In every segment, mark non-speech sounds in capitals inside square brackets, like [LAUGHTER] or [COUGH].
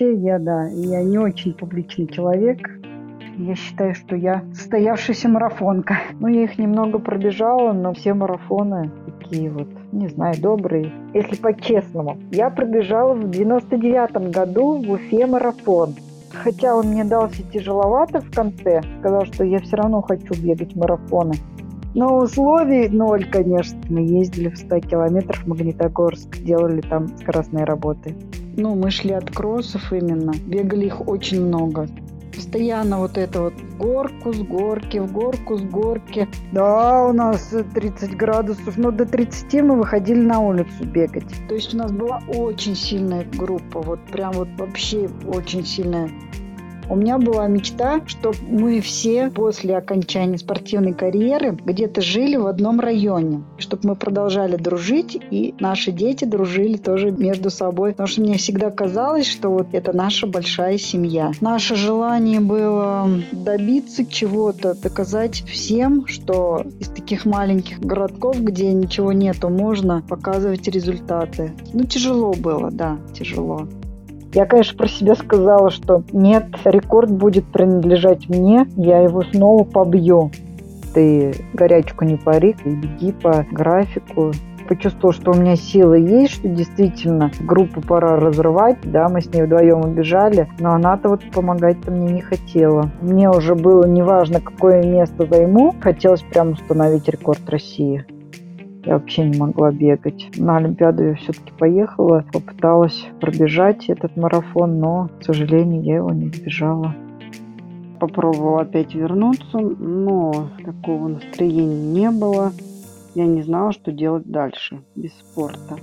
вообще я, да, я не очень публичный человек. Я считаю, что я состоявшаяся марафонка. [LAUGHS] Ну, я их немного пробежала, но все марафоны такие вот, не знаю, добрые. Если по-честному, я пробежала в 99 году в Уфе марафон. Хотя он мне дался тяжеловато в конце, сказал, что я все равно хочу бегать марафоны. Но условий ноль, конечно. Мы ездили в 100 километров в Магнитогорск, делали там скоростные работы. Ну, мы шли от кроссов именно. Бегали их очень много. Постоянно вот это вот горку с горки, в горку с горки. Да, у нас 30 градусов, но до 30 мы выходили на улицу бегать. То есть у нас была очень сильная группа, вот прям вот вообще очень сильная. У меня была мечта, чтобы мы все после окончания спортивной карьеры где-то жили в одном районе, чтобы мы продолжали дружить, и наши дети дружили тоже между собой. Потому что мне всегда казалось, что вот это наша большая семья. Наше желание было добиться чего-то, доказать всем, что из таких маленьких городков, где ничего нету, можно показывать результаты. Ну, тяжело было, да, тяжело. Я, конечно, про себя сказала, что нет, рекорд будет принадлежать мне, я его снова побью. Ты горячку не пари, беги по графику. Почувствовала, что у меня силы есть, что действительно группу пора разрывать. Да, мы с ней вдвоем убежали, но она-то вот помогать-то мне не хотела. Мне уже было неважно, какое место займу, хотелось прям установить рекорд России. Я вообще не могла бегать. На Олимпиаду я все-таки поехала, попыталась пробежать этот марафон, но, к сожалению, я его не сбежала. Попробовала опять вернуться, но такого настроения не было. Я не знала, что делать дальше без спорта.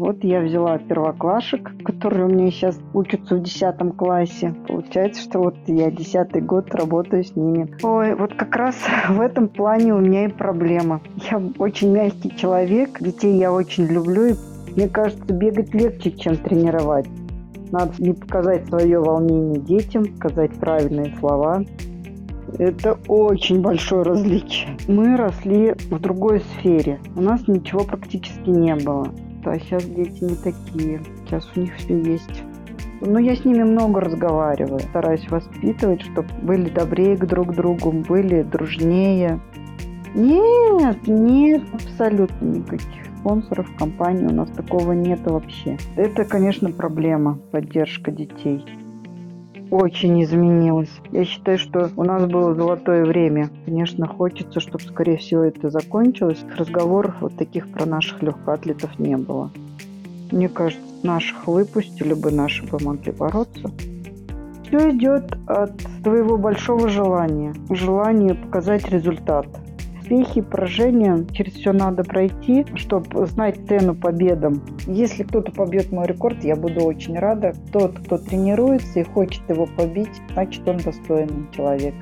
Вот я взяла первоклашек, которые у меня сейчас учатся в 10 классе. Получается, что вот я 10 год работаю с ними. Ой, вот как раз [LAUGHS] в этом плане у меня и проблема. Я очень мягкий человек, детей я очень люблю, и мне кажется, бегать легче, чем тренировать. Надо не показать свое волнение детям, сказать правильные слова. Это очень большое различие. Мы росли в другой сфере. У нас ничего практически не было. А сейчас дети не такие. Сейчас у них все есть. Но я с ними много разговариваю. Стараюсь воспитывать, чтобы были добрее к друг другу, были дружнее. Нет, нет, абсолютно никаких спонсоров компании у нас такого нет вообще. Это, конечно, проблема, поддержка детей очень изменилось. Я считаю, что у нас было золотое время. Конечно, хочется, чтобы, скорее всего, это закончилось. Разговоров вот таких про наших легкоатлетов не было. Мне кажется, наших выпустили бы, наши бы могли бороться. Все идет от твоего большого желания. Желание показать результат успехи, поражения. Через все надо пройти, чтобы знать цену победам. Если кто-то побьет мой рекорд, я буду очень рада. Тот, кто тренируется и хочет его побить, значит он достойный человек.